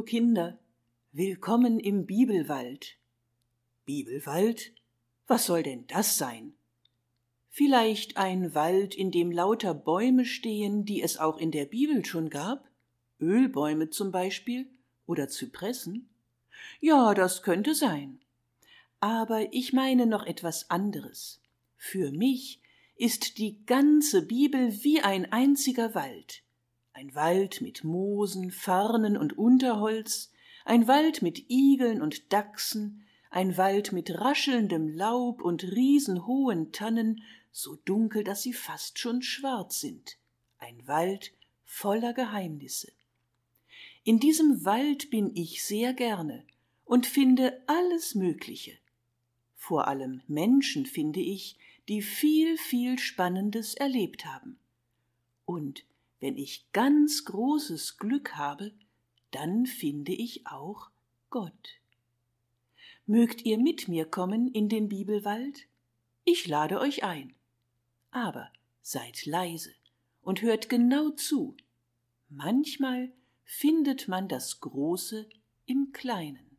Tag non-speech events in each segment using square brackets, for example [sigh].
Hallo Kinder, willkommen im Bibelwald. Bibelwald? Was soll denn das sein? Vielleicht ein Wald, in dem lauter Bäume stehen, die es auch in der Bibel schon gab? Ölbäume zum Beispiel oder Zypressen? Ja, das könnte sein. Aber ich meine noch etwas anderes. Für mich ist die ganze Bibel wie ein einziger Wald ein Wald mit Moosen, Farnen und Unterholz, ein Wald mit Igeln und Dachsen, ein Wald mit raschelndem Laub und riesenhohen Tannen, so dunkel, dass sie fast schon schwarz sind, ein Wald voller Geheimnisse. In diesem Wald bin ich sehr gerne und finde alles Mögliche. Vor allem Menschen finde ich, die viel, viel Spannendes erlebt haben. Und wenn ich ganz großes Glück habe, dann finde ich auch Gott. Mögt ihr mit mir kommen in den Bibelwald? Ich lade euch ein. Aber seid leise und hört genau zu. Manchmal findet man das Große im Kleinen.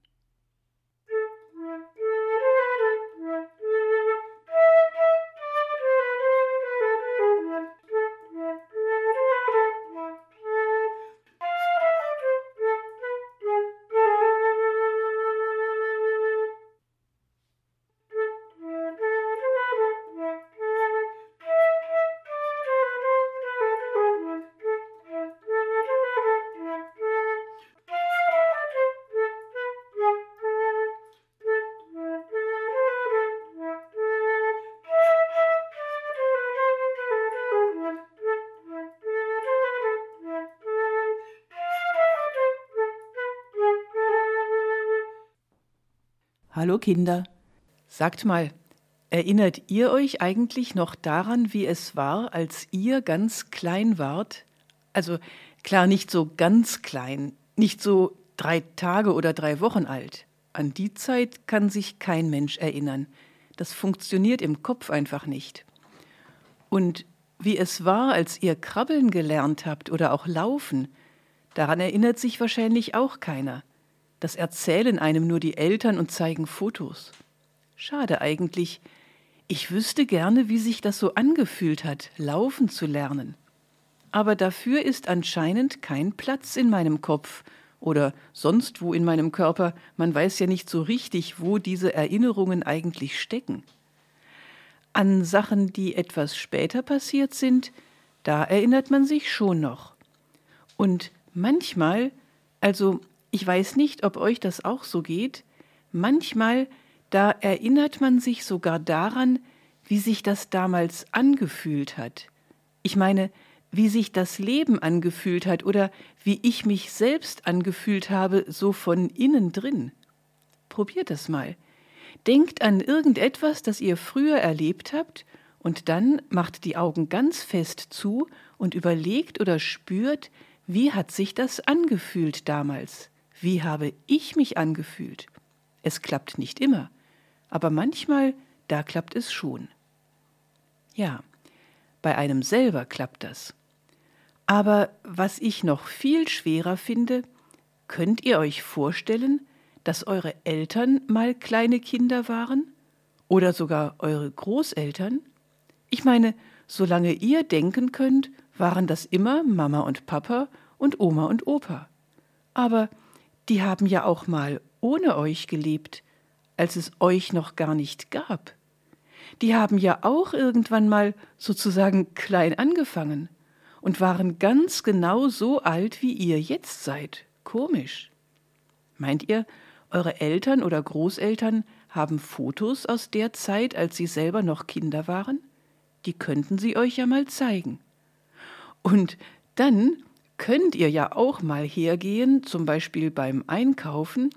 Hallo Kinder. Sagt mal, erinnert ihr euch eigentlich noch daran, wie es war, als ihr ganz klein wart? Also klar, nicht so ganz klein, nicht so drei Tage oder drei Wochen alt. An die Zeit kann sich kein Mensch erinnern. Das funktioniert im Kopf einfach nicht. Und wie es war, als ihr krabbeln gelernt habt oder auch laufen, daran erinnert sich wahrscheinlich auch keiner. Das erzählen einem nur die Eltern und zeigen Fotos. Schade eigentlich. Ich wüsste gerne, wie sich das so angefühlt hat, laufen zu lernen. Aber dafür ist anscheinend kein Platz in meinem Kopf oder sonst wo in meinem Körper, man weiß ja nicht so richtig, wo diese Erinnerungen eigentlich stecken. An Sachen, die etwas später passiert sind, da erinnert man sich schon noch. Und manchmal, also ich weiß nicht, ob euch das auch so geht. Manchmal, da erinnert man sich sogar daran, wie sich das damals angefühlt hat. Ich meine, wie sich das Leben angefühlt hat oder wie ich mich selbst angefühlt habe, so von innen drin. Probiert das mal. Denkt an irgendetwas, das ihr früher erlebt habt, und dann macht die Augen ganz fest zu und überlegt oder spürt, wie hat sich das angefühlt damals. Wie habe ich mich angefühlt? Es klappt nicht immer, aber manchmal, da klappt es schon. Ja, bei einem selber klappt das. Aber was ich noch viel schwerer finde, könnt ihr euch vorstellen, dass eure Eltern mal kleine Kinder waren? Oder sogar eure Großeltern? Ich meine, solange ihr denken könnt, waren das immer Mama und Papa und Oma und Opa. Aber die haben ja auch mal ohne euch gelebt, als es euch noch gar nicht gab. Die haben ja auch irgendwann mal sozusagen klein angefangen und waren ganz genau so alt, wie ihr jetzt seid. Komisch. Meint ihr, eure Eltern oder Großeltern haben Fotos aus der Zeit, als sie selber noch Kinder waren? Die könnten sie euch ja mal zeigen. Und dann könnt ihr ja auch mal hergehen, zum Beispiel beim Einkaufen,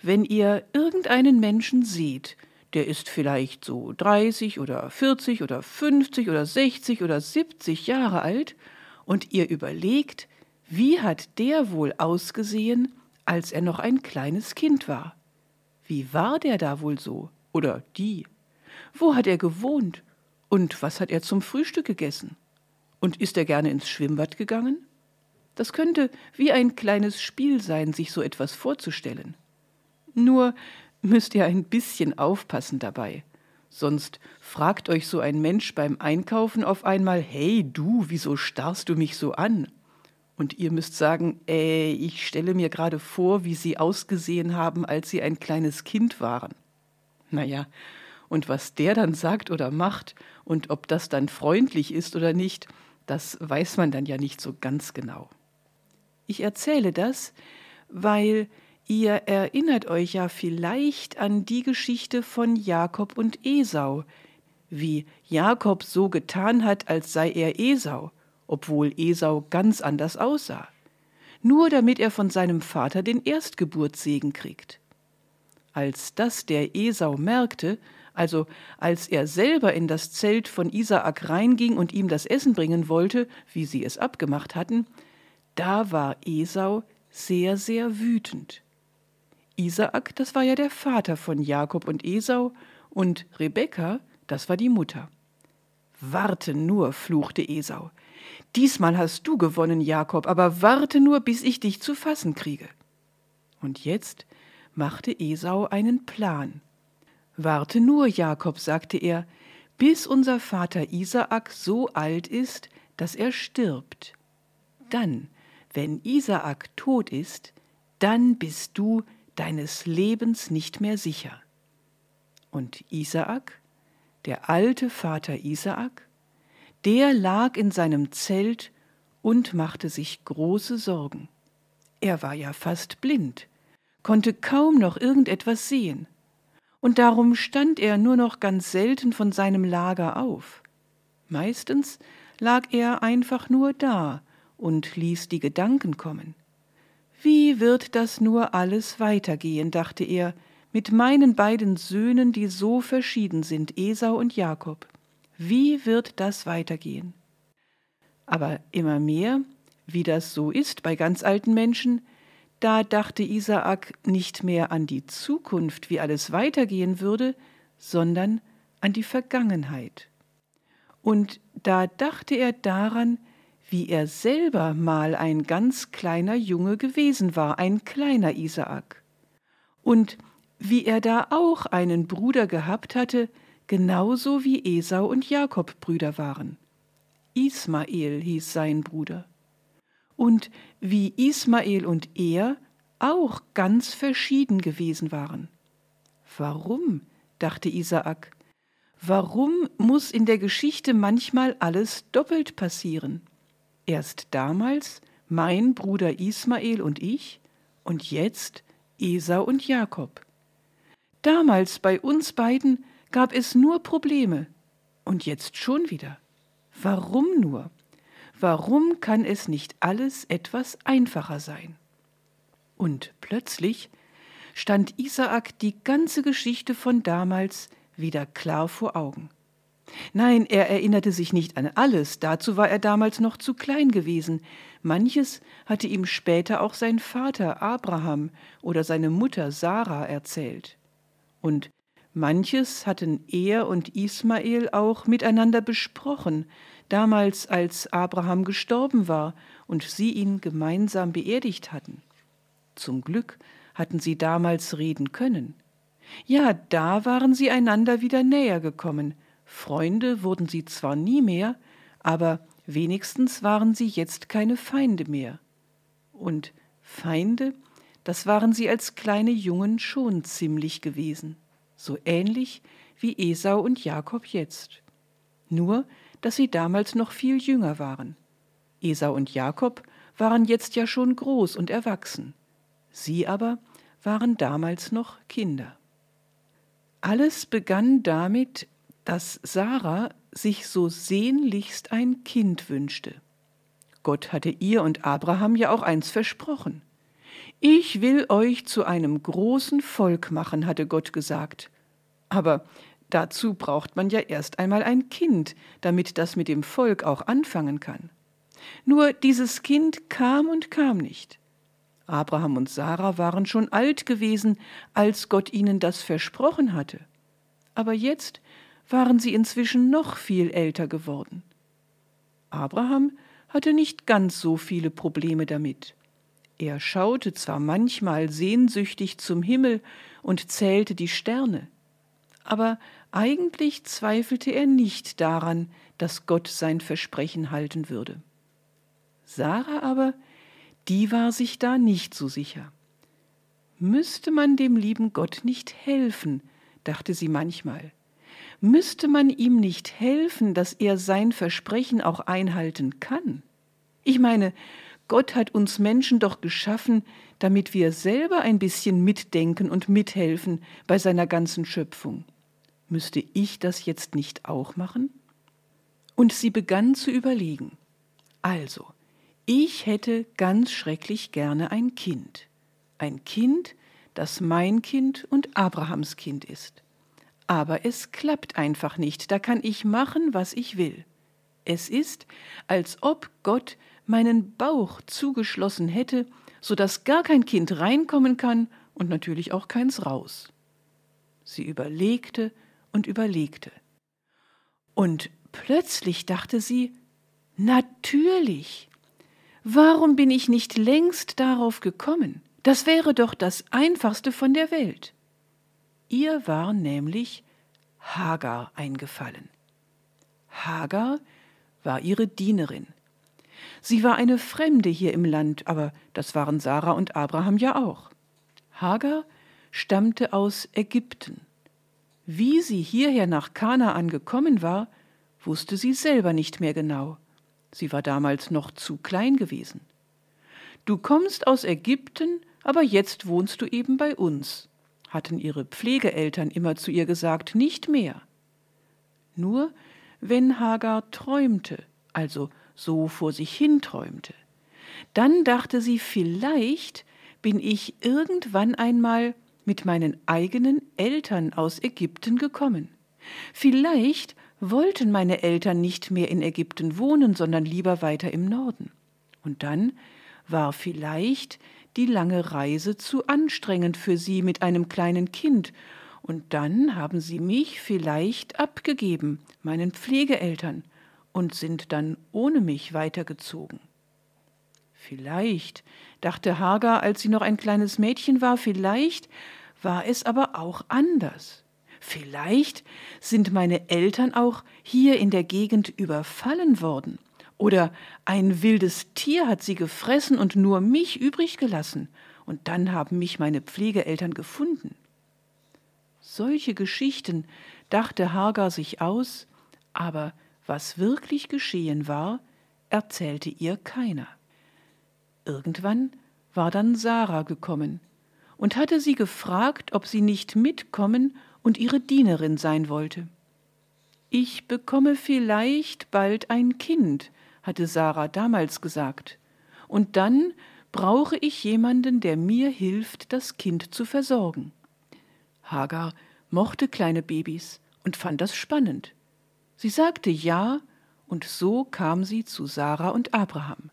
wenn ihr irgendeinen Menschen seht, der ist vielleicht so 30 oder 40 oder 50 oder 60 oder 70 Jahre alt, und ihr überlegt, wie hat der wohl ausgesehen, als er noch ein kleines Kind war? Wie war der da wohl so? Oder die? Wo hat er gewohnt? Und was hat er zum Frühstück gegessen? Und ist er gerne ins Schwimmbad gegangen? Das könnte wie ein kleines Spiel sein, sich so etwas vorzustellen. Nur müsst ihr ein bisschen aufpassen dabei. Sonst fragt euch so ein Mensch beim Einkaufen auf einmal, hey du, wieso starrst du mich so an? Und ihr müsst sagen, äh, ich stelle mir gerade vor, wie sie ausgesehen haben, als sie ein kleines Kind waren. Naja, und was der dann sagt oder macht und ob das dann freundlich ist oder nicht, das weiß man dann ja nicht so ganz genau. Ich erzähle das, weil ihr erinnert euch ja vielleicht an die Geschichte von Jakob und Esau, wie Jakob so getan hat, als sei er Esau, obwohl Esau ganz anders aussah, nur damit er von seinem Vater den Erstgeburtssegen kriegt. Als das der Esau merkte, also als er selber in das Zelt von Isaak reinging und ihm das Essen bringen wollte, wie sie es abgemacht hatten, da war Esau sehr, sehr wütend. Isaak, das war ja der Vater von Jakob und Esau, und Rebekka, das war die Mutter. Warte nur, fluchte Esau. Diesmal hast du gewonnen, Jakob, aber warte nur, bis ich dich zu fassen kriege. Und jetzt machte Esau einen Plan. Warte nur, Jakob, sagte er, bis unser Vater Isaak so alt ist, dass er stirbt. Dann wenn Isaak tot ist, dann bist du deines Lebens nicht mehr sicher. Und Isaak, der alte Vater Isaak, der lag in seinem Zelt und machte sich große Sorgen. Er war ja fast blind, konnte kaum noch irgendetwas sehen, und darum stand er nur noch ganz selten von seinem Lager auf. Meistens lag er einfach nur da und ließ die Gedanken kommen. Wie wird das nur alles weitergehen, dachte er, mit meinen beiden Söhnen, die so verschieden sind, Esau und Jakob. Wie wird das weitergehen? Aber immer mehr, wie das so ist bei ganz alten Menschen, da dachte Isaak nicht mehr an die Zukunft, wie alles weitergehen würde, sondern an die Vergangenheit. Und da dachte er daran, wie er selber mal ein ganz kleiner Junge gewesen war, ein kleiner Isaak. Und wie er da auch einen Bruder gehabt hatte, genauso wie Esau und Jakob Brüder waren. Ismael hieß sein Bruder. Und wie Ismael und er auch ganz verschieden gewesen waren. Warum? dachte Isaak. Warum muss in der Geschichte manchmal alles doppelt passieren? Erst damals mein Bruder Ismael und ich und jetzt Esau und Jakob. Damals bei uns beiden gab es nur Probleme und jetzt schon wieder. Warum nur? Warum kann es nicht alles etwas einfacher sein? Und plötzlich stand Isaak die ganze Geschichte von damals wieder klar vor Augen. Nein, er erinnerte sich nicht an alles, dazu war er damals noch zu klein gewesen. Manches hatte ihm später auch sein Vater Abraham oder seine Mutter Sarah erzählt. Und manches hatten er und Ismael auch miteinander besprochen, damals als Abraham gestorben war und sie ihn gemeinsam beerdigt hatten. Zum Glück hatten sie damals reden können. Ja, da waren sie einander wieder näher gekommen, Freunde wurden sie zwar nie mehr, aber wenigstens waren sie jetzt keine Feinde mehr. Und Feinde, das waren sie als kleine Jungen schon ziemlich gewesen, so ähnlich wie Esau und Jakob jetzt. Nur, dass sie damals noch viel jünger waren. Esau und Jakob waren jetzt ja schon groß und erwachsen. Sie aber waren damals noch Kinder. Alles begann damit, dass Sarah sich so sehnlichst ein Kind wünschte. Gott hatte ihr und Abraham ja auch eins versprochen. Ich will euch zu einem großen Volk machen, hatte Gott gesagt. Aber dazu braucht man ja erst einmal ein Kind, damit das mit dem Volk auch anfangen kann. Nur dieses Kind kam und kam nicht. Abraham und Sarah waren schon alt gewesen, als Gott ihnen das versprochen hatte. Aber jetzt waren sie inzwischen noch viel älter geworden. Abraham hatte nicht ganz so viele Probleme damit. Er schaute zwar manchmal sehnsüchtig zum Himmel und zählte die Sterne, aber eigentlich zweifelte er nicht daran, dass Gott sein Versprechen halten würde. Sarah aber, die war sich da nicht so sicher. Müsste man dem lieben Gott nicht helfen, dachte sie manchmal. Müsste man ihm nicht helfen, dass er sein Versprechen auch einhalten kann? Ich meine, Gott hat uns Menschen doch geschaffen, damit wir selber ein bisschen mitdenken und mithelfen bei seiner ganzen Schöpfung. Müsste ich das jetzt nicht auch machen? Und sie begann zu überlegen. Also, ich hätte ganz schrecklich gerne ein Kind. Ein Kind, das mein Kind und Abrahams Kind ist. Aber es klappt einfach nicht, da kann ich machen, was ich will. Es ist, als ob Gott meinen Bauch zugeschlossen hätte, so dass gar kein Kind reinkommen kann und natürlich auch keins raus. Sie überlegte und überlegte. Und plötzlich dachte sie, natürlich. Warum bin ich nicht längst darauf gekommen? Das wäre doch das einfachste von der Welt. Ihr war nämlich Hagar eingefallen. Hagar war ihre Dienerin. Sie war eine Fremde hier im Land, aber das waren Sarah und Abraham ja auch. Hagar stammte aus Ägypten. Wie sie hierher nach Kanaan gekommen war, wusste sie selber nicht mehr genau. Sie war damals noch zu klein gewesen. Du kommst aus Ägypten, aber jetzt wohnst du eben bei uns, hatten ihre Pflegeeltern immer zu ihr gesagt, nicht mehr. Nur wenn Hagar träumte, also so vor sich hin träumte. Dann dachte sie, vielleicht bin ich irgendwann einmal mit meinen eigenen Eltern aus Ägypten gekommen. Vielleicht wollten meine Eltern nicht mehr in Ägypten wohnen, sondern lieber weiter im Norden. Und dann war vielleicht die lange Reise zu anstrengend für sie mit einem kleinen Kind, und dann haben sie mich vielleicht abgegeben, meinen Pflegeeltern, und sind dann ohne mich weitergezogen. Vielleicht, dachte Hagar, als sie noch ein kleines Mädchen war, vielleicht war es aber auch anders. Vielleicht sind meine Eltern auch hier in der Gegend überfallen worden. Oder ein wildes Tier hat sie gefressen und nur mich übrig gelassen, und dann haben mich meine Pflegeeltern gefunden. Solche Geschichten dachte Hagar sich aus, aber was wirklich geschehen war, erzählte ihr keiner. Irgendwann war dann Sarah gekommen und hatte sie gefragt, ob sie nicht mitkommen und ihre Dienerin sein wollte. Ich bekomme vielleicht bald ein Kind, hatte Sarah damals gesagt, und dann brauche ich jemanden, der mir hilft, das Kind zu versorgen. Hagar mochte kleine Babys und fand das spannend. Sie sagte ja, und so kam sie zu Sarah und Abraham.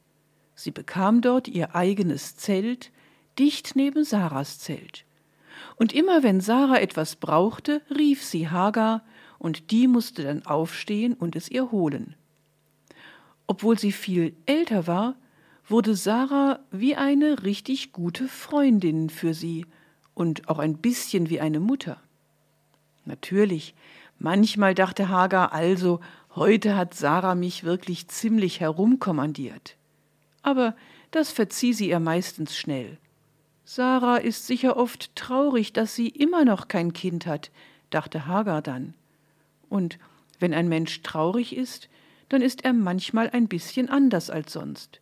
Sie bekam dort ihr eigenes Zelt, dicht neben Sarahs Zelt. Und immer wenn Sarah etwas brauchte, rief sie Hagar, und die musste dann aufstehen und es ihr holen. Obwohl sie viel älter war, wurde Sarah wie eine richtig gute Freundin für sie und auch ein bisschen wie eine Mutter. Natürlich Manchmal dachte Hagar also, heute hat Sarah mich wirklich ziemlich herumkommandiert. Aber das verzieh sie ihr meistens schnell. Sarah ist sicher oft traurig, dass sie immer noch kein Kind hat, dachte Hagar dann. Und wenn ein Mensch traurig ist, dann ist er manchmal ein bisschen anders als sonst.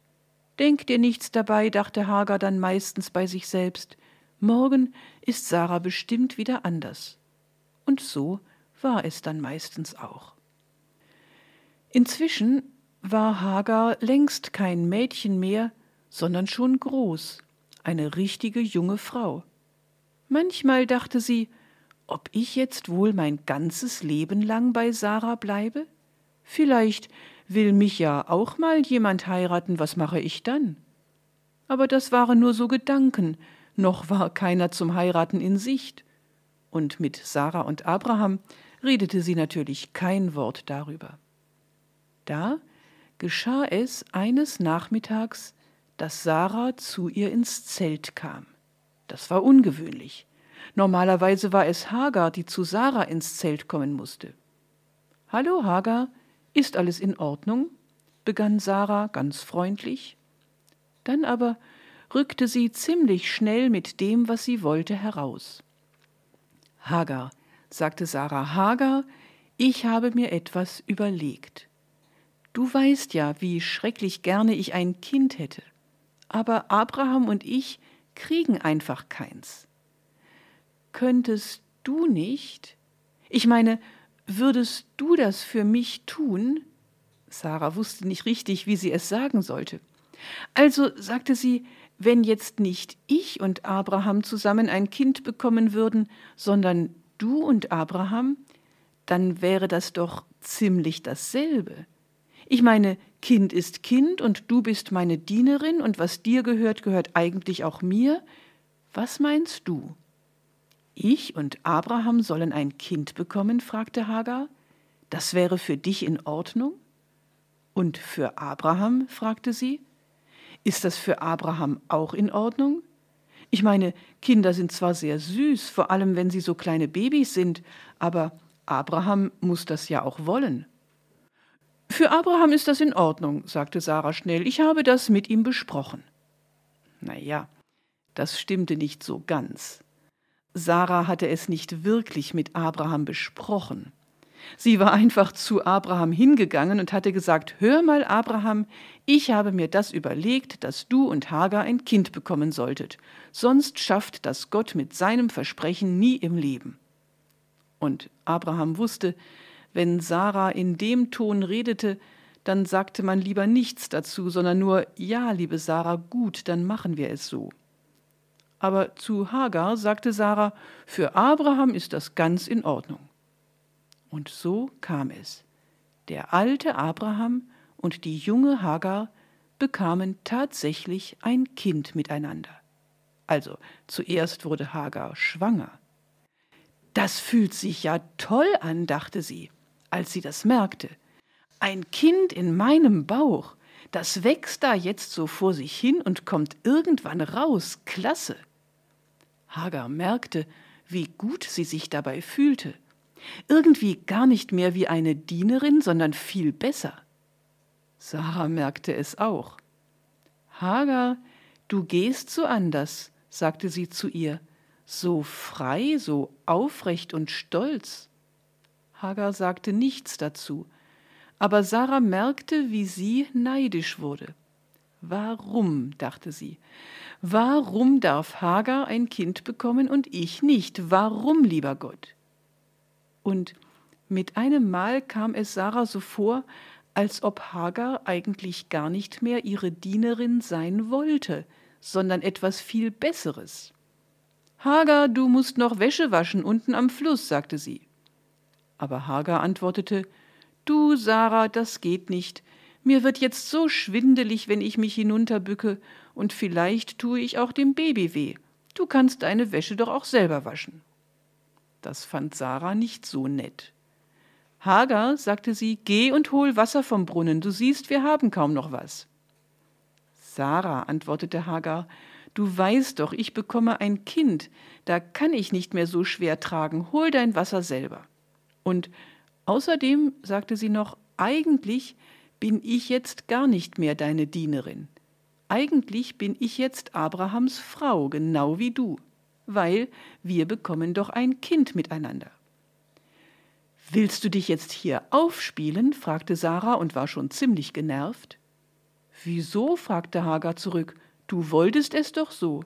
Denk dir nichts dabei, dachte Hagar dann meistens bei sich selbst. Morgen ist Sarah bestimmt wieder anders. Und so war es dann meistens auch. Inzwischen war Hagar längst kein Mädchen mehr, sondern schon groß, eine richtige junge Frau. Manchmal dachte sie, ob ich jetzt wohl mein ganzes Leben lang bei Sarah bleibe? Vielleicht will mich ja auch mal jemand heiraten, was mache ich dann? Aber das waren nur so Gedanken, noch war keiner zum Heiraten in Sicht. Und mit Sarah und Abraham redete sie natürlich kein Wort darüber. Da geschah es eines Nachmittags, dass Sarah zu ihr ins Zelt kam. Das war ungewöhnlich. Normalerweise war es Hagar, die zu Sarah ins Zelt kommen musste. Hallo Hagar, ist alles in Ordnung? begann Sarah ganz freundlich. Dann aber rückte sie ziemlich schnell mit dem, was sie wollte, heraus. Hagar, sagte Sarah, Hagar, ich habe mir etwas überlegt. Du weißt ja, wie schrecklich gerne ich ein Kind hätte. Aber Abraham und ich kriegen einfach keins. Könntest du nicht? Ich meine, würdest du das für mich tun? Sarah wusste nicht richtig, wie sie es sagen sollte. Also sagte sie, wenn jetzt nicht ich und Abraham zusammen ein Kind bekommen würden, sondern du und Abraham, dann wäre das doch ziemlich dasselbe. Ich meine, Kind ist Kind und du bist meine Dienerin und was dir gehört, gehört eigentlich auch mir. Was meinst du? Ich und Abraham sollen ein Kind bekommen? fragte Hagar. Das wäre für dich in Ordnung? Und für Abraham? fragte sie. Ist das für Abraham auch in Ordnung? Ich meine, Kinder sind zwar sehr süß, vor allem wenn sie so kleine Babys sind, aber Abraham muss das ja auch wollen. Für Abraham ist das in Ordnung, sagte Sarah schnell. Ich habe das mit ihm besprochen. Na ja, das stimmte nicht so ganz. Sarah hatte es nicht wirklich mit Abraham besprochen. Sie war einfach zu Abraham hingegangen und hatte gesagt, Hör mal, Abraham, ich habe mir das überlegt, dass du und Hagar ein Kind bekommen solltet, sonst schafft das Gott mit seinem Versprechen nie im Leben. Und Abraham wusste, wenn Sarah in dem Ton redete, dann sagte man lieber nichts dazu, sondern nur Ja, liebe Sarah, gut, dann machen wir es so. Aber zu Hagar sagte Sarah, für Abraham ist das ganz in Ordnung. Und so kam es. Der alte Abraham und die junge Hagar bekamen tatsächlich ein Kind miteinander. Also zuerst wurde Hagar schwanger. Das fühlt sich ja toll an, dachte sie, als sie das merkte. Ein Kind in meinem Bauch, das wächst da jetzt so vor sich hin und kommt irgendwann raus. Klasse. Hagar merkte, wie gut sie sich dabei fühlte irgendwie gar nicht mehr wie eine Dienerin, sondern viel besser. Sarah merkte es auch. Hagar, du gehst so anders, sagte sie zu ihr, so frei, so aufrecht und stolz. Hagar sagte nichts dazu, aber Sarah merkte, wie sie neidisch wurde. Warum, dachte sie, warum darf Hagar ein Kind bekommen und ich nicht? Warum, lieber Gott? Und mit einem Mal kam es Sarah so vor, als ob Hagar eigentlich gar nicht mehr ihre Dienerin sein wollte, sondern etwas viel Besseres. Hagar, du musst noch Wäsche waschen unten am Fluss, sagte sie. Aber Hagar antwortete Du, Sarah, das geht nicht. Mir wird jetzt so schwindelig, wenn ich mich hinunterbücke, und vielleicht tue ich auch dem Baby weh. Du kannst deine Wäsche doch auch selber waschen. Das fand Sarah nicht so nett. Hagar, sagte sie, geh und hol Wasser vom Brunnen, du siehst, wir haben kaum noch was. Sarah, antwortete Hagar, du weißt doch, ich bekomme ein Kind, da kann ich nicht mehr so schwer tragen, hol dein Wasser selber. Und außerdem, sagte sie noch, eigentlich bin ich jetzt gar nicht mehr deine Dienerin. Eigentlich bin ich jetzt Abrahams Frau, genau wie du weil wir bekommen doch ein Kind miteinander. Willst du dich jetzt hier aufspielen? fragte Sarah und war schon ziemlich genervt. Wieso? fragte Hagar zurück. Du wolltest es doch so.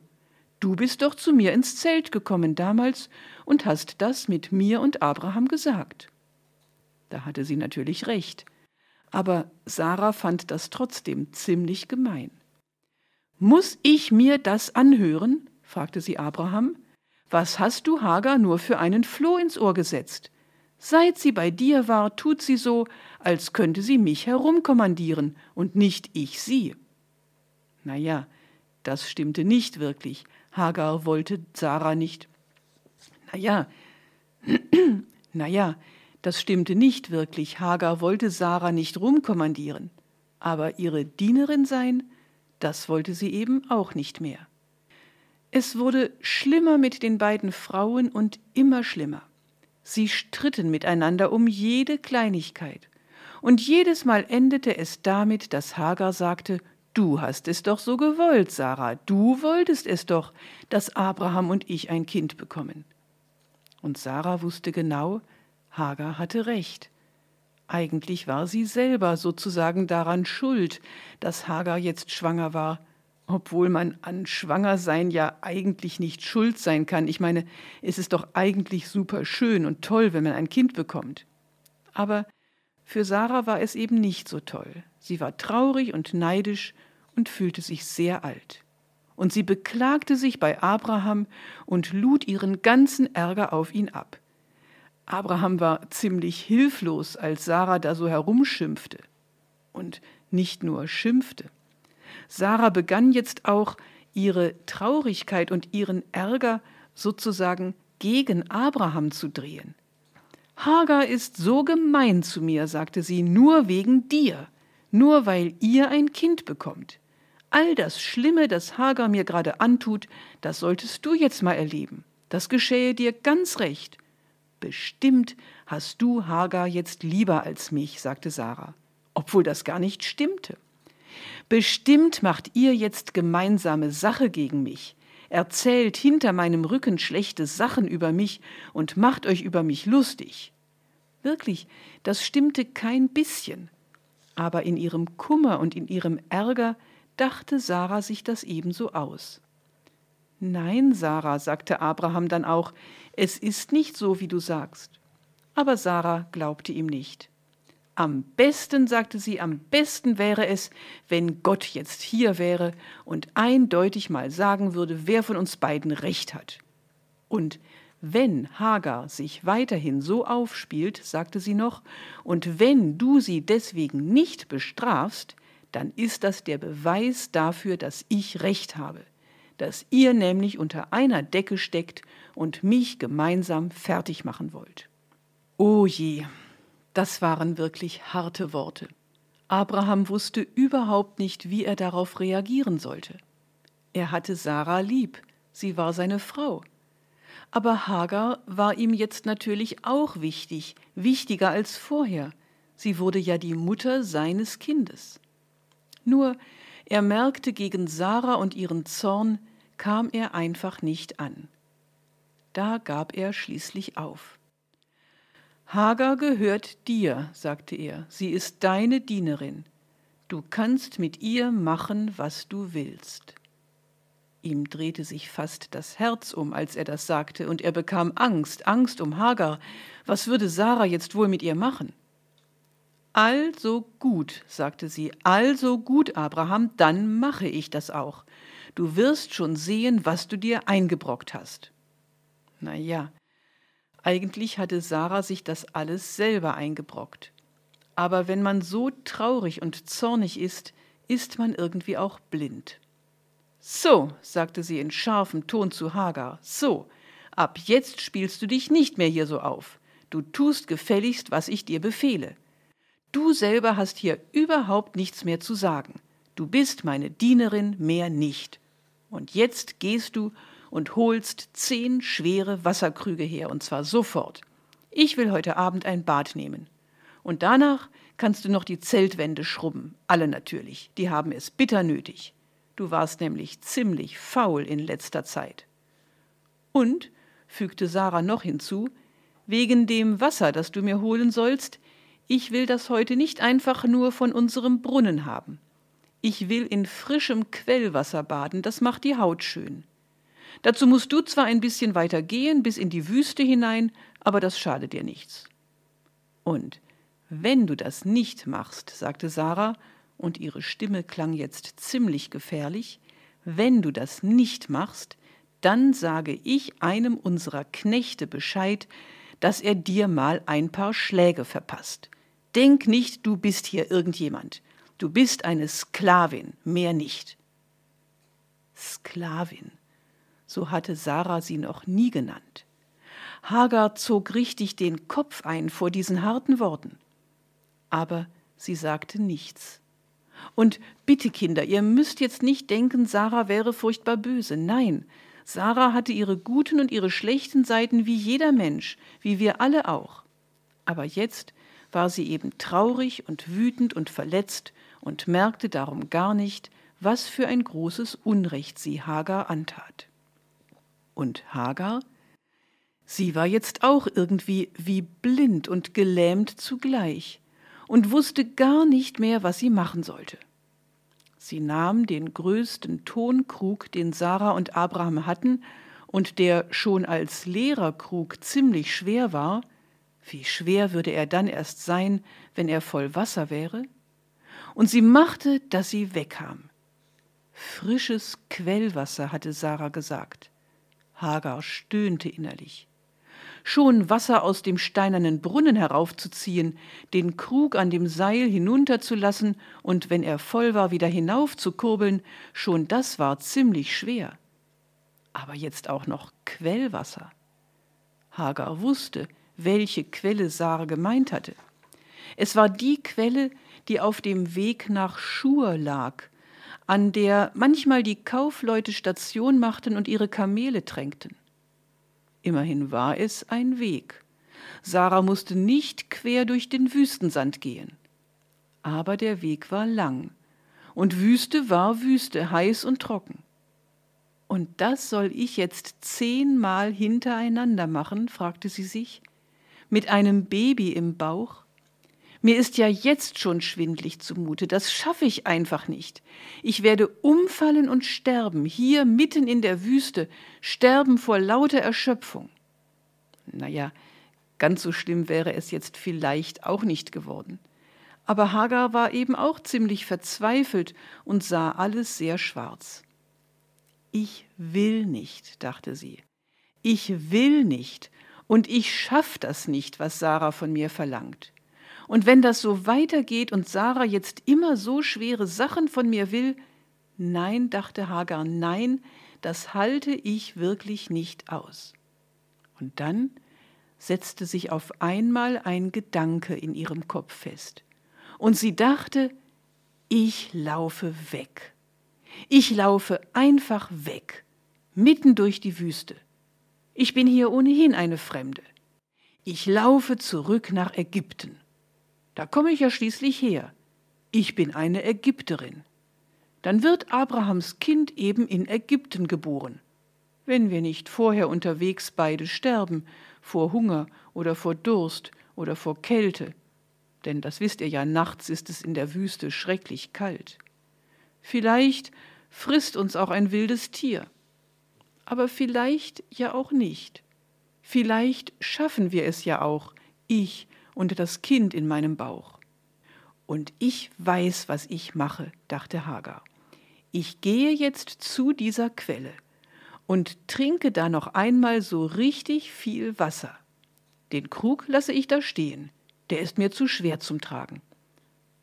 Du bist doch zu mir ins Zelt gekommen damals und hast das mit mir und Abraham gesagt. Da hatte sie natürlich recht. Aber Sarah fand das trotzdem ziemlich gemein. Muss ich mir das anhören? fragte sie Abraham, was hast du Hagar nur für einen Floh ins Ohr gesetzt? Seit sie bei dir war, tut sie so, als könnte sie mich herumkommandieren und nicht ich sie. Na ja, das stimmte nicht wirklich. Hagar wollte Sarah nicht. Na ja, [clears throat] na ja, das stimmte nicht wirklich. Hagar wollte Sarah nicht rumkommandieren. aber ihre Dienerin sein, das wollte sie eben auch nicht mehr. Es wurde schlimmer mit den beiden Frauen und immer schlimmer. Sie stritten miteinander um jede Kleinigkeit. Und jedes Mal endete es damit, dass Hagar sagte, Du hast es doch so gewollt, Sarah, du wolltest es doch, dass Abraham und ich ein Kind bekommen. Und Sarah wusste genau, Hagar hatte recht. Eigentlich war sie selber sozusagen daran schuld, dass Hagar jetzt schwanger war, obwohl man an Schwangersein ja eigentlich nicht schuld sein kann. Ich meine, es ist doch eigentlich super schön und toll, wenn man ein Kind bekommt. Aber für Sarah war es eben nicht so toll. Sie war traurig und neidisch und fühlte sich sehr alt. Und sie beklagte sich bei Abraham und lud ihren ganzen Ärger auf ihn ab. Abraham war ziemlich hilflos, als Sarah da so herumschimpfte. Und nicht nur schimpfte. Sarah begann jetzt auch, ihre Traurigkeit und ihren Ärger sozusagen gegen Abraham zu drehen. Hagar ist so gemein zu mir, sagte sie, nur wegen dir, nur weil ihr ein Kind bekommt. All das Schlimme, das Hagar mir gerade antut, das solltest du jetzt mal erleben. Das geschähe dir ganz recht. Bestimmt hast du Hagar jetzt lieber als mich, sagte Sarah, obwohl das gar nicht stimmte. Bestimmt macht ihr jetzt gemeinsame Sache gegen mich, erzählt hinter meinem Rücken schlechte Sachen über mich und macht euch über mich lustig. Wirklich, das stimmte kein bisschen. Aber in ihrem Kummer und in ihrem Ärger dachte Sarah sich das ebenso aus. Nein, Sarah, sagte Abraham dann auch, es ist nicht so, wie du sagst. Aber Sarah glaubte ihm nicht. Am besten, sagte sie, am besten wäre es, wenn Gott jetzt hier wäre und eindeutig mal sagen würde, wer von uns beiden recht hat. Und wenn Hagar sich weiterhin so aufspielt, sagte sie noch, und wenn du sie deswegen nicht bestrafst, dann ist das der Beweis dafür, dass ich recht habe, dass ihr nämlich unter einer Decke steckt und mich gemeinsam fertig machen wollt. O je, das waren wirklich harte Worte. Abraham wusste überhaupt nicht, wie er darauf reagieren sollte. Er hatte Sarah lieb, sie war seine Frau. Aber Hagar war ihm jetzt natürlich auch wichtig, wichtiger als vorher. Sie wurde ja die Mutter seines Kindes. Nur er merkte, gegen Sarah und ihren Zorn kam er einfach nicht an. Da gab er schließlich auf. Hagar gehört dir, sagte er, sie ist deine Dienerin. Du kannst mit ihr machen, was du willst. Ihm drehte sich fast das Herz um, als er das sagte, und er bekam Angst, Angst um Hagar. Was würde Sarah jetzt wohl mit ihr machen? Also gut, sagte sie, also gut, Abraham, dann mache ich das auch. Du wirst schon sehen, was du dir eingebrockt hast. Na ja, eigentlich hatte Sarah sich das alles selber eingebrockt. Aber wenn man so traurig und zornig ist, ist man irgendwie auch blind. So, sagte sie in scharfem Ton zu Hagar, so, ab jetzt spielst du dich nicht mehr hier so auf. Du tust gefälligst, was ich dir befehle. Du selber hast hier überhaupt nichts mehr zu sagen. Du bist meine Dienerin, mehr nicht. Und jetzt gehst du und holst zehn schwere Wasserkrüge her, und zwar sofort. Ich will heute Abend ein Bad nehmen. Und danach kannst du noch die Zeltwände schrubben, alle natürlich, die haben es bitter nötig. Du warst nämlich ziemlich faul in letzter Zeit. Und, fügte Sarah noch hinzu, wegen dem Wasser, das du mir holen sollst, ich will das heute nicht einfach nur von unserem Brunnen haben. Ich will in frischem Quellwasser baden, das macht die Haut schön. Dazu musst du zwar ein bisschen weiter gehen, bis in die Wüste hinein, aber das schadet dir nichts. Und wenn du das nicht machst, sagte Sarah, und ihre Stimme klang jetzt ziemlich gefährlich, wenn du das nicht machst, dann sage ich einem unserer Knechte Bescheid, dass er dir mal ein paar Schläge verpasst. Denk nicht, du bist hier irgendjemand. Du bist eine Sklavin, mehr nicht. Sklavin, so hatte Sarah sie noch nie genannt. Hagar zog richtig den Kopf ein vor diesen harten Worten. Aber sie sagte nichts. Und bitte, Kinder, ihr müsst jetzt nicht denken, Sarah wäre furchtbar böse. Nein, Sarah hatte ihre guten und ihre schlechten Seiten wie jeder Mensch, wie wir alle auch. Aber jetzt war sie eben traurig und wütend und verletzt und merkte darum gar nicht, was für ein großes Unrecht sie Hagar antat. Und Hagar? Sie war jetzt auch irgendwie wie blind und gelähmt zugleich und wusste gar nicht mehr, was sie machen sollte. Sie nahm den größten Tonkrug, den Sarah und Abraham hatten, und der schon als leerer Krug ziemlich schwer war, wie schwer würde er dann erst sein, wenn er voll Wasser wäre? Und sie machte, dass sie wegkam. Frisches Quellwasser, hatte Sarah gesagt. Hagar stöhnte innerlich. Schon Wasser aus dem steinernen Brunnen heraufzuziehen, den Krug an dem Seil hinunterzulassen und wenn er voll war, wieder hinaufzukurbeln, schon das war ziemlich schwer. Aber jetzt auch noch Quellwasser. Hagar wusste, welche Quelle Sarah gemeint hatte. Es war die Quelle, die auf dem Weg nach Schur lag, an der manchmal die Kaufleute Station machten und ihre Kamele tränkten. Immerhin war es ein Weg. Sarah musste nicht quer durch den Wüstensand gehen. Aber der Weg war lang, und Wüste war Wüste, heiß und trocken. Und das soll ich jetzt zehnmal hintereinander machen? fragte sie sich. Mit einem Baby im Bauch? Mir ist ja jetzt schon schwindlig zumute, das schaffe ich einfach nicht. Ich werde umfallen und sterben, hier mitten in der Wüste, sterben vor lauter Erschöpfung. Naja, ganz so schlimm wäre es jetzt vielleicht auch nicht geworden. Aber Hagar war eben auch ziemlich verzweifelt und sah alles sehr schwarz. Ich will nicht, dachte sie. Ich will nicht und ich schaff das nicht, was Sarah von mir verlangt. Und wenn das so weitergeht und Sarah jetzt immer so schwere Sachen von mir will, nein, dachte Hagar, nein, das halte ich wirklich nicht aus. Und dann setzte sich auf einmal ein Gedanke in ihrem Kopf fest. Und sie dachte, ich laufe weg. Ich laufe einfach weg, mitten durch die Wüste. Ich bin hier ohnehin eine Fremde. Ich laufe zurück nach Ägypten. Da komme ich ja schließlich her. Ich bin eine Ägypterin. Dann wird Abrahams Kind eben in Ägypten geboren. Wenn wir nicht vorher unterwegs beide sterben, vor Hunger oder vor Durst oder vor Kälte, denn das wisst ihr ja, nachts ist es in der Wüste schrecklich kalt. Vielleicht frisst uns auch ein wildes Tier, aber vielleicht ja auch nicht. Vielleicht schaffen wir es ja auch, ich und das Kind in meinem Bauch. Und ich weiß, was ich mache, dachte Hagar. Ich gehe jetzt zu dieser Quelle und trinke da noch einmal so richtig viel Wasser. Den Krug lasse ich da stehen, der ist mir zu schwer zum Tragen.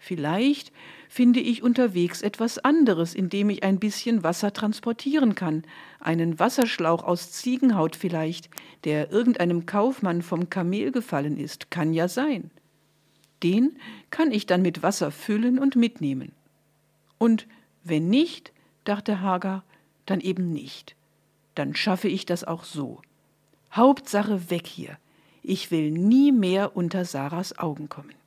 Vielleicht finde ich unterwegs etwas anderes, in dem ich ein bisschen Wasser transportieren kann, einen Wasserschlauch aus Ziegenhaut vielleicht, der irgendeinem Kaufmann vom Kamel gefallen ist, kann ja sein. Den kann ich dann mit Wasser füllen und mitnehmen. Und wenn nicht, dachte Hagar, dann eben nicht. Dann schaffe ich das auch so. Hauptsache weg hier. Ich will nie mehr unter Sarahs Augen kommen.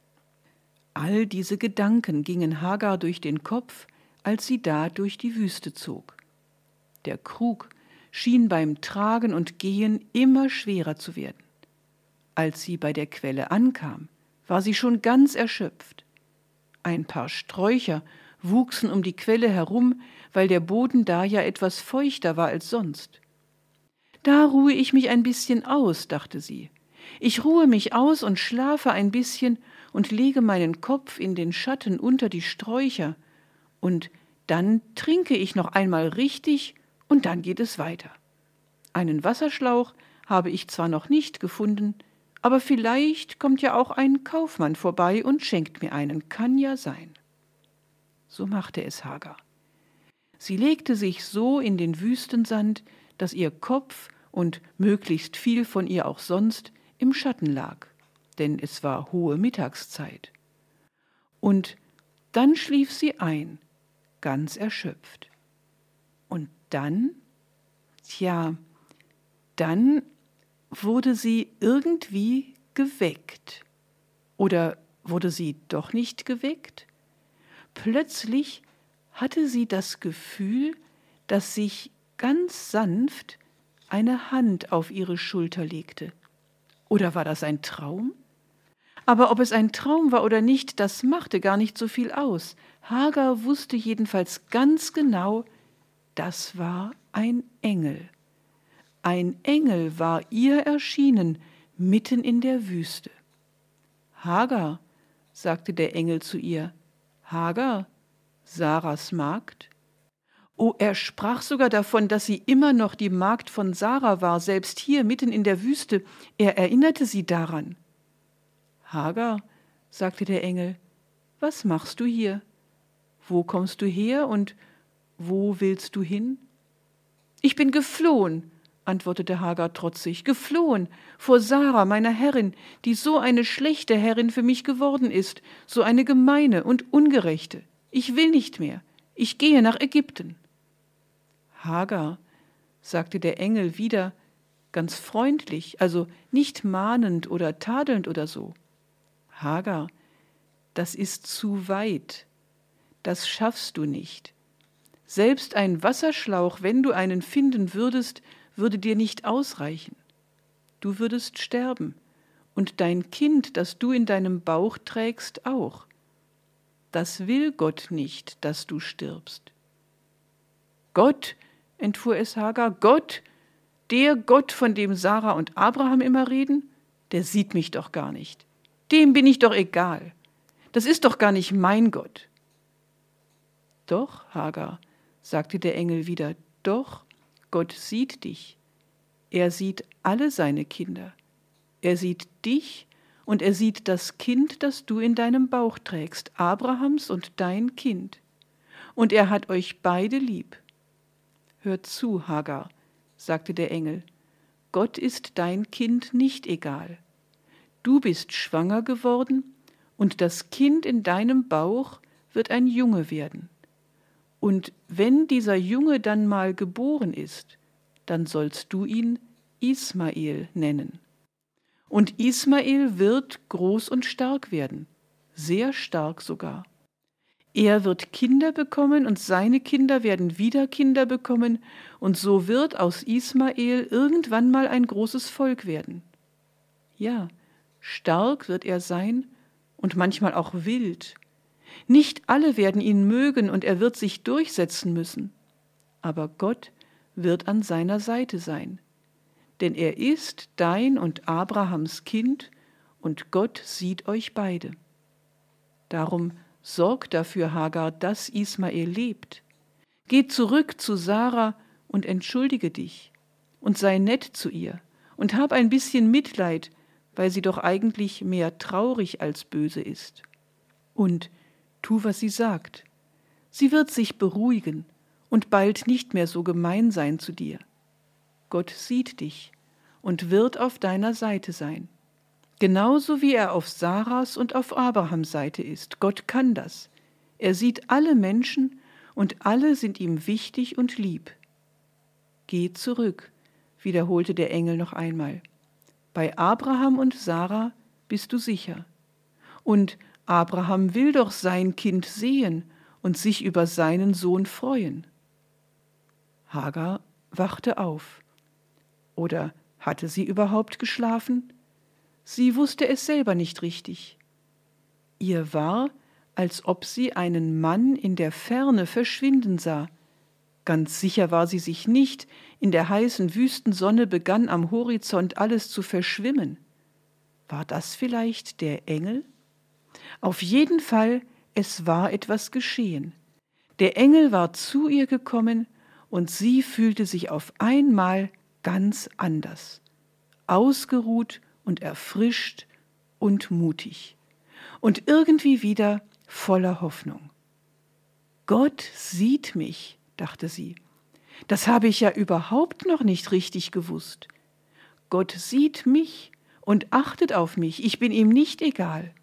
All diese Gedanken gingen Hagar durch den Kopf, als sie da durch die Wüste zog. Der Krug schien beim Tragen und Gehen immer schwerer zu werden. Als sie bei der Quelle ankam, war sie schon ganz erschöpft. Ein paar Sträucher wuchsen um die Quelle herum, weil der Boden da ja etwas feuchter war als sonst. Da ruhe ich mich ein bisschen aus, dachte sie. Ich ruhe mich aus und schlafe ein bisschen und lege meinen Kopf in den Schatten unter die Sträucher, und dann trinke ich noch einmal richtig, und dann geht es weiter. Einen Wasserschlauch habe ich zwar noch nicht gefunden, aber vielleicht kommt ja auch ein Kaufmann vorbei und schenkt mir einen, kann ja sein. So machte es Hagar. Sie legte sich so in den Wüstensand, dass ihr Kopf und möglichst viel von ihr auch sonst im Schatten lag denn es war hohe Mittagszeit. Und Dann schlief sie ein, ganz erschöpft. Und dann, tja, dann wurde sie irgendwie geweckt. Oder wurde sie doch nicht geweckt? Plötzlich hatte sie das Gefühl, dass sich ganz sanft eine Hand auf ihre Schulter legte. Oder war das ein Traum? Aber ob es ein Traum war oder nicht, das machte gar nicht so viel aus. Hagar wusste jedenfalls ganz genau, das war ein Engel. Ein Engel war ihr erschienen mitten in der Wüste. Hagar, sagte der Engel zu ihr, Hagar, Sarahs Magd? Oh, er sprach sogar davon, dass sie immer noch die Magd von Sarah war, selbst hier mitten in der Wüste. Er erinnerte sie daran. Hagar, sagte der Engel, was machst du hier? Wo kommst du her und wo willst du hin? Ich bin geflohen, antwortete Hagar trotzig, geflohen vor Sarah, meiner Herrin, die so eine schlechte Herrin für mich geworden ist, so eine gemeine und ungerechte. Ich will nicht mehr. Ich gehe nach Ägypten. Hagar, sagte der Engel wieder, ganz freundlich, also nicht mahnend oder tadelnd oder so. Hagar, das ist zu weit. Das schaffst du nicht. Selbst ein Wasserschlauch, wenn du einen finden würdest, würde dir nicht ausreichen. Du würdest sterben, und dein Kind, das du in deinem Bauch trägst, auch. Das will Gott nicht, dass du stirbst. Gott, entfuhr es Hagar, Gott, der Gott, von dem Sarah und Abraham immer reden, der sieht mich doch gar nicht. Dem bin ich doch egal. Das ist doch gar nicht mein Gott. Doch, Hagar, sagte der Engel wieder, doch, Gott sieht dich. Er sieht alle seine Kinder. Er sieht dich und er sieht das Kind, das du in deinem Bauch trägst, Abrahams und dein Kind. Und er hat euch beide lieb. Hör zu, Hagar, sagte der Engel, Gott ist dein Kind nicht egal. Du bist schwanger geworden, und das Kind in deinem Bauch wird ein Junge werden. Und wenn dieser Junge dann mal geboren ist, dann sollst du ihn Ismael nennen. Und Ismael wird groß und stark werden, sehr stark sogar. Er wird Kinder bekommen und seine Kinder werden wieder Kinder bekommen, und so wird aus Ismael irgendwann mal ein großes Volk werden. Ja, stark wird er sein und manchmal auch wild. Nicht alle werden ihn mögen und er wird sich durchsetzen müssen, aber Gott wird an seiner Seite sein denn er ist dein und Abrahams Kind und Gott sieht euch beide. Darum sorg dafür, Hagar, dass Ismael lebt. Geh zurück zu Sarah und entschuldige dich und sei nett zu ihr und hab ein bisschen Mitleid, weil sie doch eigentlich mehr traurig als böse ist. Und tu, was sie sagt. Sie wird sich beruhigen und bald nicht mehr so gemein sein zu dir. Gott sieht dich und wird auf deiner Seite sein. Genauso wie er auf Sarahs und auf Abrahams Seite ist. Gott kann das. Er sieht alle Menschen und alle sind ihm wichtig und lieb. Geh zurück, wiederholte der Engel noch einmal. Bei Abraham und Sarah bist du sicher. Und Abraham will doch sein Kind sehen und sich über seinen Sohn freuen. Hagar wachte auf. Oder hatte sie überhaupt geschlafen? Sie wusste es selber nicht richtig. Ihr war, als ob sie einen Mann in der Ferne verschwinden sah. Ganz sicher war sie sich nicht, in der heißen Wüstensonne begann am Horizont alles zu verschwimmen. War das vielleicht der Engel? Auf jeden Fall, es war etwas geschehen. Der Engel war zu ihr gekommen, und sie fühlte sich auf einmal ganz anders, ausgeruht und erfrischt und mutig und irgendwie wieder voller Hoffnung. Gott sieht mich, dachte sie. Das habe ich ja überhaupt noch nicht richtig gewusst. Gott sieht mich und achtet auf mich, ich bin ihm nicht egal.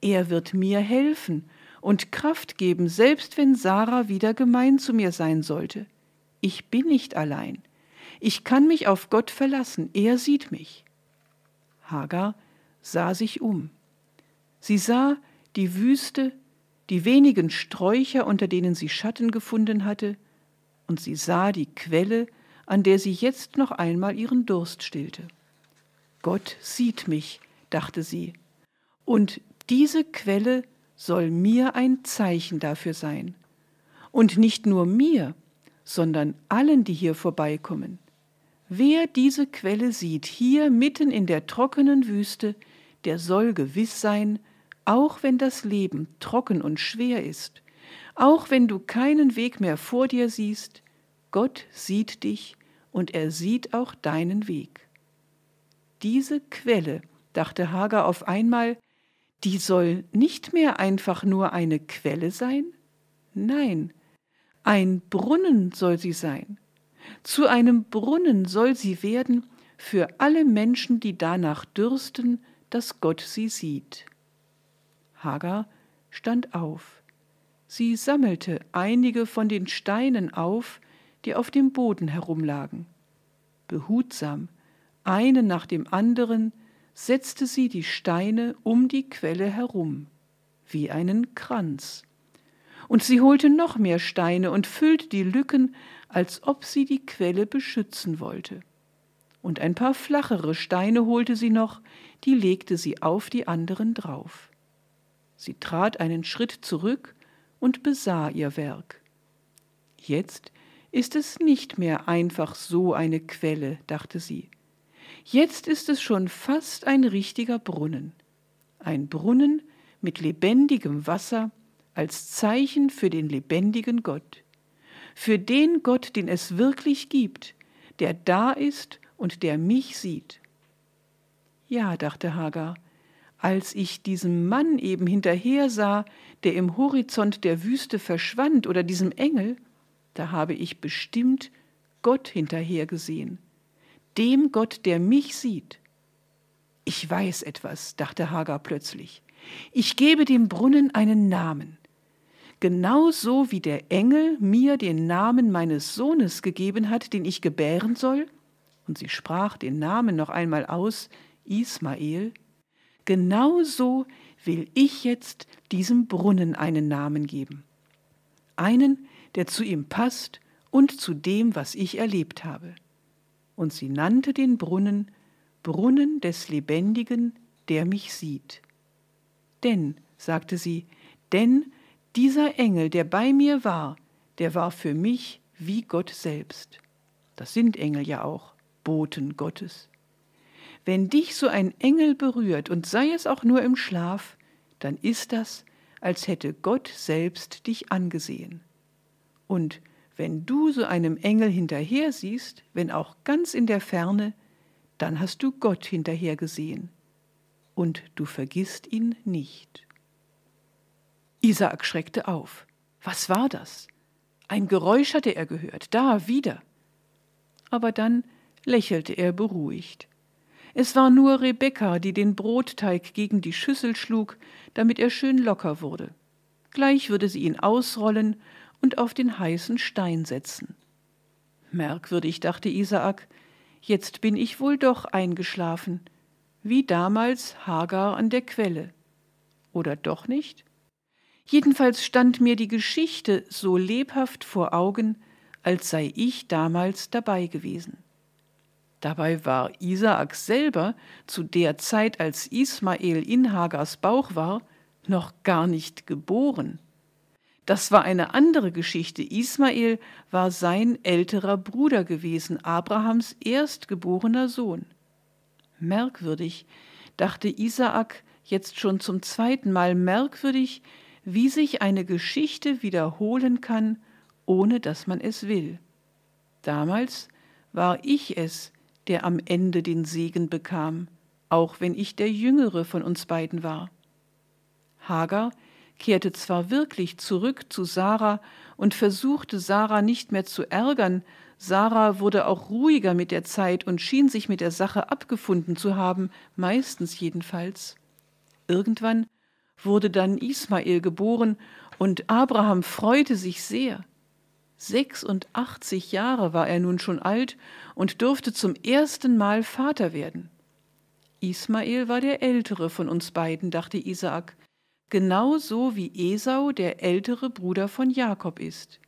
Er wird mir helfen und Kraft geben, selbst wenn Sarah wieder gemein zu mir sein sollte. Ich bin nicht allein. Ich kann mich auf Gott verlassen, er sieht mich. Hagar sah sich um. Sie sah die Wüste, die wenigen Sträucher, unter denen sie Schatten gefunden hatte, und sie sah die Quelle, an der sie jetzt noch einmal ihren Durst stillte. Gott sieht mich, dachte sie, und diese Quelle soll mir ein Zeichen dafür sein. Und nicht nur mir, sondern allen, die hier vorbeikommen. Wer diese Quelle sieht, hier mitten in der trockenen Wüste, der soll gewiss sein, auch wenn das Leben trocken und schwer ist, auch wenn du keinen Weg mehr vor dir siehst, Gott sieht dich und er sieht auch deinen Weg. Diese Quelle, dachte Hagar auf einmal, die soll nicht mehr einfach nur eine Quelle sein? Nein, ein Brunnen soll sie sein. Zu einem Brunnen soll sie werden für alle Menschen, die danach dürsten, dass Gott sie sieht. Hagar stand auf. Sie sammelte einige von den Steinen auf, die auf dem Boden herumlagen. Behutsam, einen nach dem anderen, setzte sie die Steine um die Quelle herum, wie einen Kranz und sie holte noch mehr Steine und füllte die Lücken, als ob sie die Quelle beschützen wollte. Und ein paar flachere Steine holte sie noch, die legte sie auf die anderen drauf. Sie trat einen Schritt zurück und besah ihr Werk. Jetzt ist es nicht mehr einfach so eine Quelle, dachte sie. Jetzt ist es schon fast ein richtiger Brunnen. Ein Brunnen mit lebendigem Wasser, als Zeichen für den lebendigen Gott, für den Gott, den es wirklich gibt, der da ist und der mich sieht. Ja, dachte Hagar, als ich diesem Mann eben hinterher sah, der im Horizont der Wüste verschwand, oder diesem Engel, da habe ich bestimmt Gott hinterher gesehen, dem Gott, der mich sieht. Ich weiß etwas, dachte Hagar plötzlich. Ich gebe dem Brunnen einen Namen genauso wie der Engel mir den Namen meines Sohnes gegeben hat, den ich gebären soll, und sie sprach den Namen noch einmal aus, Ismael, genauso will ich jetzt diesem Brunnen einen Namen geben. Einen, der zu ihm passt und zu dem, was ich erlebt habe. Und sie nannte den Brunnen Brunnen des Lebendigen, der mich sieht. Denn, sagte sie, denn dieser Engel, der bei mir war, der war für mich wie Gott selbst. Das sind Engel ja auch, Boten Gottes. Wenn dich so ein Engel berührt, und sei es auch nur im Schlaf, dann ist das, als hätte Gott selbst dich angesehen. Und wenn du so einem Engel hinterher siehst, wenn auch ganz in der Ferne, dann hast du Gott hinterher gesehen. Und du vergisst ihn nicht. Isaak schreckte auf. Was war das? Ein Geräusch hatte er gehört, da wieder. Aber dann lächelte er beruhigt. Es war nur Rebekka, die den Brotteig gegen die Schüssel schlug, damit er schön locker wurde. Gleich würde sie ihn ausrollen und auf den heißen Stein setzen. Merkwürdig, dachte Isaak, jetzt bin ich wohl doch eingeschlafen, wie damals Hagar an der Quelle. Oder doch nicht? Jedenfalls stand mir die Geschichte so lebhaft vor Augen, als sei ich damals dabei gewesen. Dabei war Isaak selber zu der Zeit, als Ismael in Hagars Bauch war, noch gar nicht geboren. Das war eine andere Geschichte. Ismael war sein älterer Bruder gewesen, Abrahams erstgeborener Sohn. Merkwürdig, dachte Isaak jetzt schon zum zweiten Mal merkwürdig, wie sich eine Geschichte wiederholen kann, ohne dass man es will. Damals war ich es, der am Ende den Segen bekam, auch wenn ich der jüngere von uns beiden war. Hagar kehrte zwar wirklich zurück zu Sarah und versuchte Sarah nicht mehr zu ärgern, Sarah wurde auch ruhiger mit der Zeit und schien sich mit der Sache abgefunden zu haben, meistens jedenfalls. Irgendwann wurde dann Ismael geboren, und Abraham freute sich sehr. 86 Jahre war er nun schon alt und durfte zum ersten Mal Vater werden. Ismael war der ältere von uns beiden, dachte Isaak, genauso wie Esau der ältere Bruder von Jakob ist.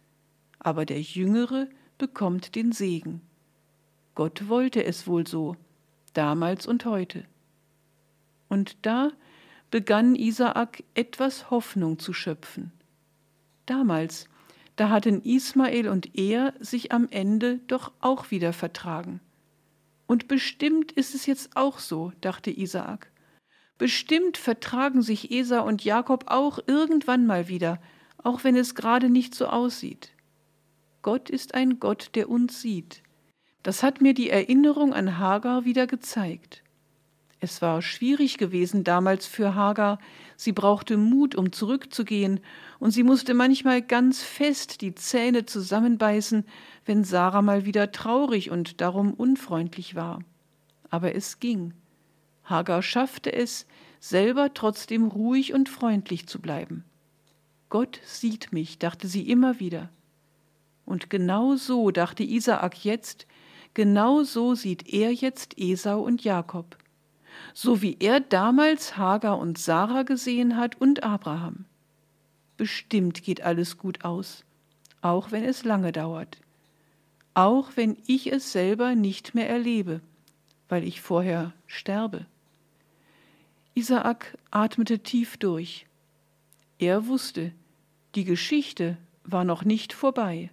Aber der jüngere bekommt den Segen. Gott wollte es wohl so, damals und heute. Und da begann Isaak etwas Hoffnung zu schöpfen. Damals, da hatten Ismael und er sich am Ende doch auch wieder vertragen. Und bestimmt ist es jetzt auch so, dachte Isaak. Bestimmt vertragen sich Esau und Jakob auch irgendwann mal wieder, auch wenn es gerade nicht so aussieht. Gott ist ein Gott, der uns sieht. Das hat mir die Erinnerung an Hagar wieder gezeigt. Es war schwierig gewesen damals für Hagar, sie brauchte Mut, um zurückzugehen, und sie musste manchmal ganz fest die Zähne zusammenbeißen, wenn Sarah mal wieder traurig und darum unfreundlich war. Aber es ging. Hagar schaffte es, selber trotzdem ruhig und freundlich zu bleiben. Gott sieht mich, dachte sie immer wieder. Und genau so dachte Isaak jetzt, genau so sieht er jetzt Esau und Jakob so wie er damals Hagar und Sarah gesehen hat und Abraham. Bestimmt geht alles gut aus, auch wenn es lange dauert, auch wenn ich es selber nicht mehr erlebe, weil ich vorher sterbe. Isaak atmete tief durch. Er wusste, die Geschichte war noch nicht vorbei,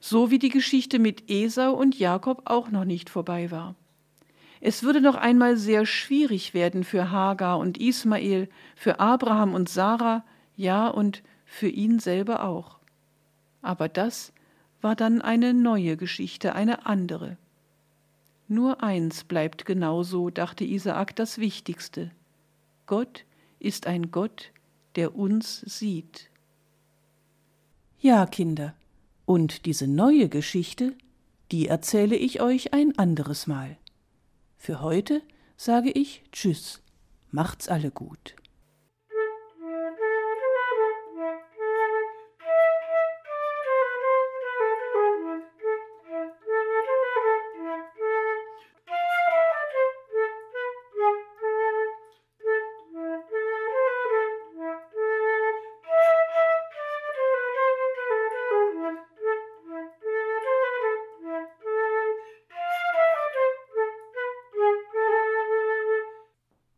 so wie die Geschichte mit Esau und Jakob auch noch nicht vorbei war. Es würde noch einmal sehr schwierig werden für Hagar und Ismael, für Abraham und Sarah, ja und für ihn selber auch. Aber das war dann eine neue Geschichte, eine andere. Nur eins bleibt genauso, dachte Isaak, das Wichtigste. Gott ist ein Gott, der uns sieht. Ja, Kinder, und diese neue Geschichte, die erzähle ich euch ein anderes Mal. Für heute sage ich Tschüss, macht's alle gut.